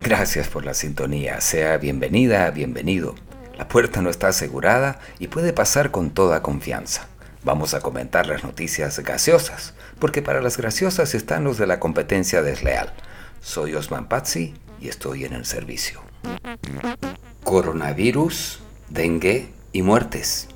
Gracias por la sintonía, sea bienvenida, bienvenido. La puerta no está asegurada y puede pasar con toda confianza. Vamos a comentar las noticias gaseosas, porque para las graciosas están los de la competencia desleal. Soy Osman Pazzi y estoy en el servicio. Coronavirus, dengue y muertes.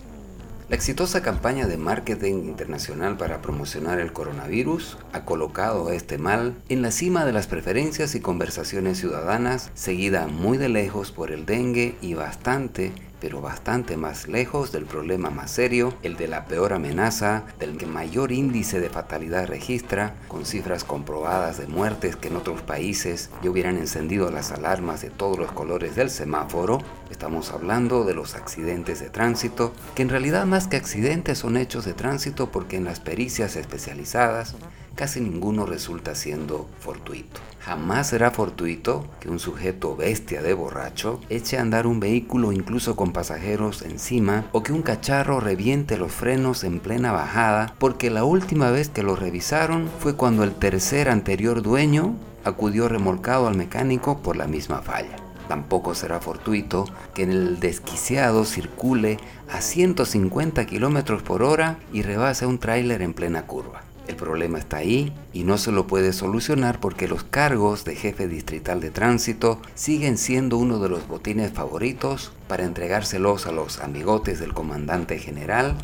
La exitosa campaña de marketing internacional para promocionar el coronavirus ha colocado a este mal en la cima de las preferencias y conversaciones ciudadanas, seguida muy de lejos por el dengue y bastante pero bastante más lejos del problema más serio, el de la peor amenaza, del que mayor índice de fatalidad registra, con cifras comprobadas de muertes que en otros países ya hubieran encendido las alarmas de todos los colores del semáforo. Estamos hablando de los accidentes de tránsito, que en realidad más que accidentes son hechos de tránsito porque en las pericias especializadas casi ninguno resulta siendo fortuito. Jamás será fortuito que un sujeto bestia de borracho eche a andar un vehículo incluso con pasajeros encima o que un cacharro reviente los frenos en plena bajada porque la última vez que lo revisaron fue cuando el tercer anterior dueño acudió remolcado al mecánico por la misma falla. Tampoco será fortuito que en el desquiciado circule a 150 km por hora y rebase un tráiler en plena curva. El problema está ahí y no se lo puede solucionar porque los cargos de jefe distrital de tránsito siguen siendo uno de los botines favoritos para entregárselos a los amigotes del comandante general,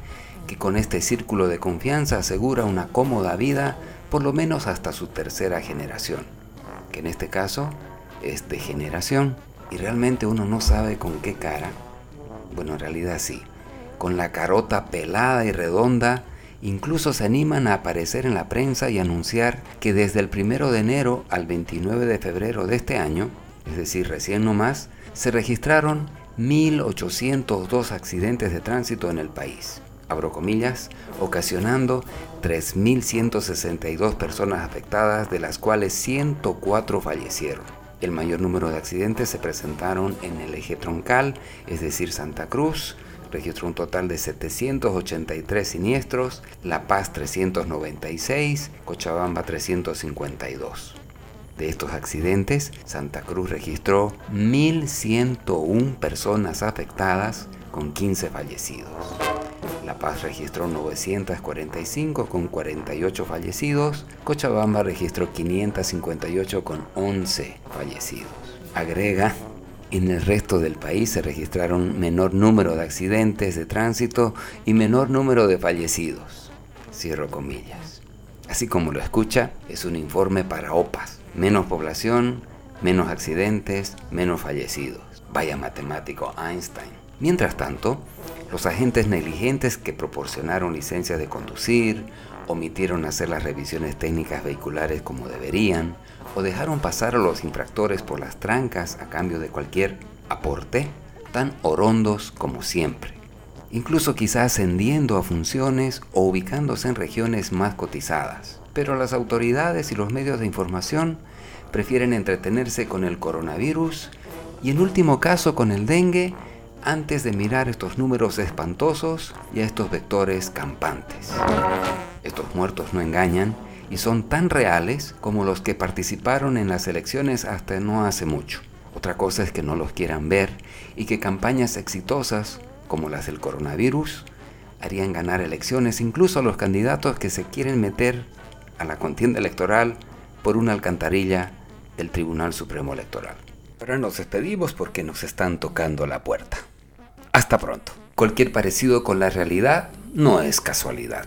que con este círculo de confianza asegura una cómoda vida por lo menos hasta su tercera generación, que en este caso es de generación. Y realmente uno no sabe con qué cara, bueno en realidad sí, con la carota pelada y redonda Incluso se animan a aparecer en la prensa y anunciar que desde el 1 de enero al 29 de febrero de este año, es decir, recién nomás, se registraron 1.802 accidentes de tránsito en el país, abro comillas, ocasionando 3.162 personas afectadas, de las cuales 104 fallecieron. El mayor número de accidentes se presentaron en el eje troncal, es decir, Santa Cruz, registró un total de 783 siniestros, La Paz 396, Cochabamba 352. De estos accidentes, Santa Cruz registró 1.101 personas afectadas con 15 fallecidos. La Paz registró 945 con 48 fallecidos, Cochabamba registró 558 con 11 fallecidos. Agrega en el resto del país se registraron menor número de accidentes de tránsito y menor número de fallecidos. Así como lo escucha, es un informe para OPAS. Menos población, menos accidentes, menos fallecidos. Vaya matemático Einstein. Mientras tanto, los agentes negligentes que proporcionaron licencias de conducir, omitieron hacer las revisiones técnicas vehiculares como deberían, o dejaron pasar a los infractores por las trancas a cambio de cualquier aporte, tan orondos como siempre, incluso quizá ascendiendo a funciones o ubicándose en regiones más cotizadas. Pero las autoridades y los medios de información prefieren entretenerse con el coronavirus y en último caso con el dengue antes de mirar estos números espantosos y a estos vectores campantes. Estos muertos no engañan y son tan reales como los que participaron en las elecciones hasta no hace mucho. Otra cosa es que no los quieran ver y que campañas exitosas, como las del coronavirus, harían ganar elecciones incluso a los candidatos que se quieren meter a la contienda electoral por una alcantarilla del Tribunal Supremo Electoral. Ahora nos despedimos porque nos están tocando la puerta. Hasta pronto. Cualquier parecido con la realidad no es casualidad.